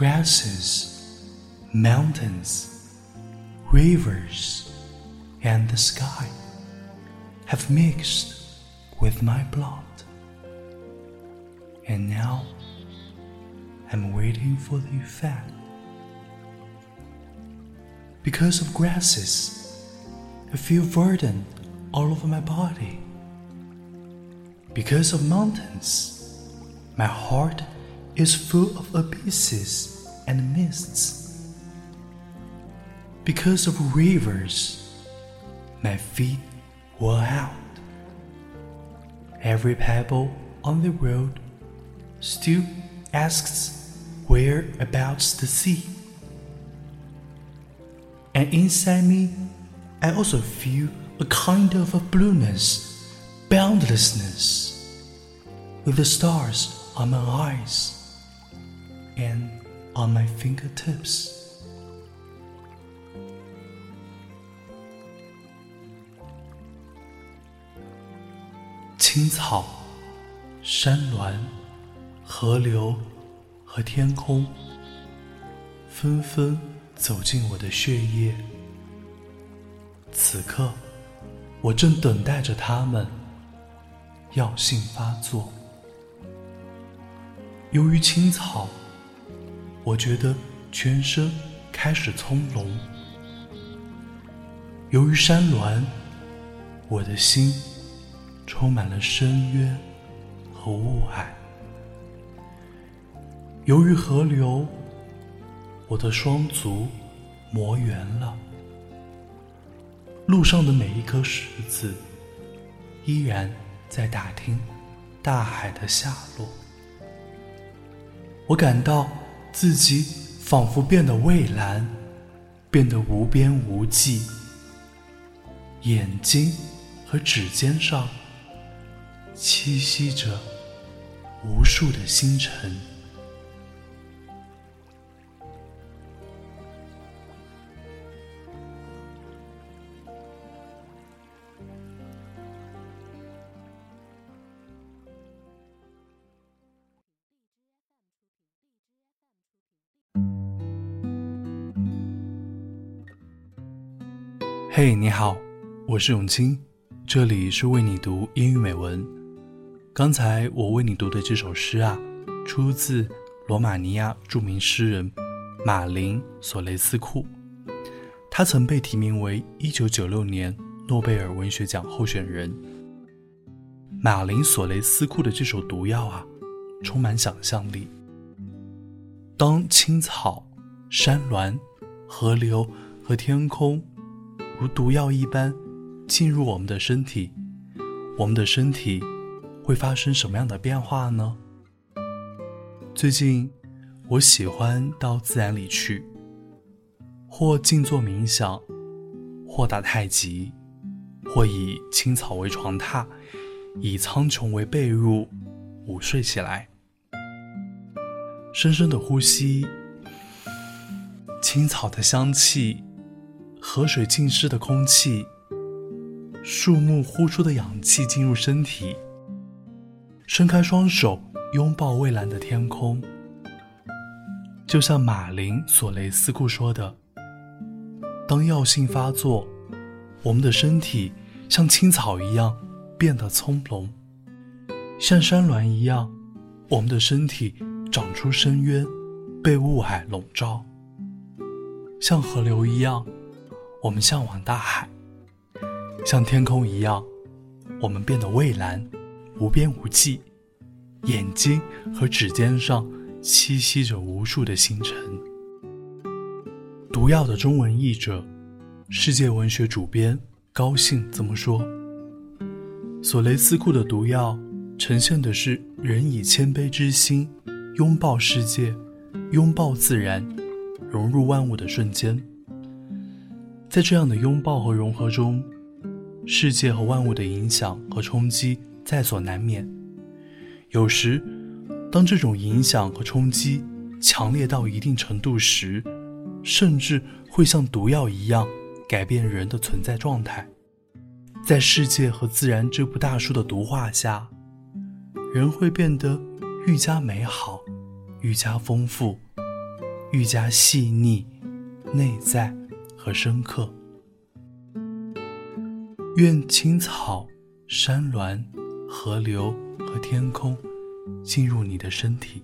grasses, mountains, rivers, and the sky have mixed with my blood. And now I'm waiting for the effect. Because of grasses, I feel verdant all over my body. Because of mountains, my heart is full of abysses and mists. Because of rivers, my feet wore out. Every pebble on the road still asks whereabouts the sea. And inside me, I also feel a kind of a blueness, boundlessness, with the stars on my eyes and on my fingertips. 青草、山峦、河流和天空，纷纷走进我的血液。此刻，我正等待着它们药性发作。由于青草，我觉得全身开始从容；由于山峦，我的心充满了深渊和雾霭；由于河流，我的双足磨圆了。路上的每一颗石子，依然在打听大海的下落。我感到自己仿佛变得蔚蓝，变得无边无际。眼睛和指尖上栖息着无数的星辰。嘿，你好，我是永清，这里是为你读英语美文。刚才我为你读的这首诗啊，出自罗马尼亚著名诗人马林·索雷斯库，他曾被提名为1996年诺贝尔文学奖候选人。马林·索雷斯库的这首《毒药》啊，充满想象力。当青草、山峦、河流和天空。如毒药一般进入我们的身体，我们的身体会发生什么样的变化呢？最近，我喜欢到自然里去，或静坐冥想，或打太极，或以青草为床榻，以苍穹为被褥，午睡起来，深深的呼吸青草的香气。河水浸湿的空气，树木呼出的氧气进入身体。伸开双手，拥抱蔚蓝的天空。就像马林·索雷斯库说的：“当药性发作，我们的身体像青草一样变得葱茏，像山峦一样，我们的身体长出深渊，被雾海笼罩，像河流一样。”我们向往大海，像天空一样，我们变得蔚蓝、无边无际。眼睛和指尖上栖息着无数的星辰。毒药的中文译者，世界文学主编高兴这么说：索雷斯库的毒药呈现的是人以谦卑之心拥抱世界、拥抱自然、融入万物的瞬间。在这样的拥抱和融合中，世界和万物的影响和冲击在所难免。有时，当这种影响和冲击强烈到一定程度时，甚至会像毒药一样改变人的存在状态。在世界和自然这部大书的毒化下，人会变得愈加美好，愈加丰富，愈加细腻、内在和深刻。愿青草、山峦、河流和天空进入你的身体。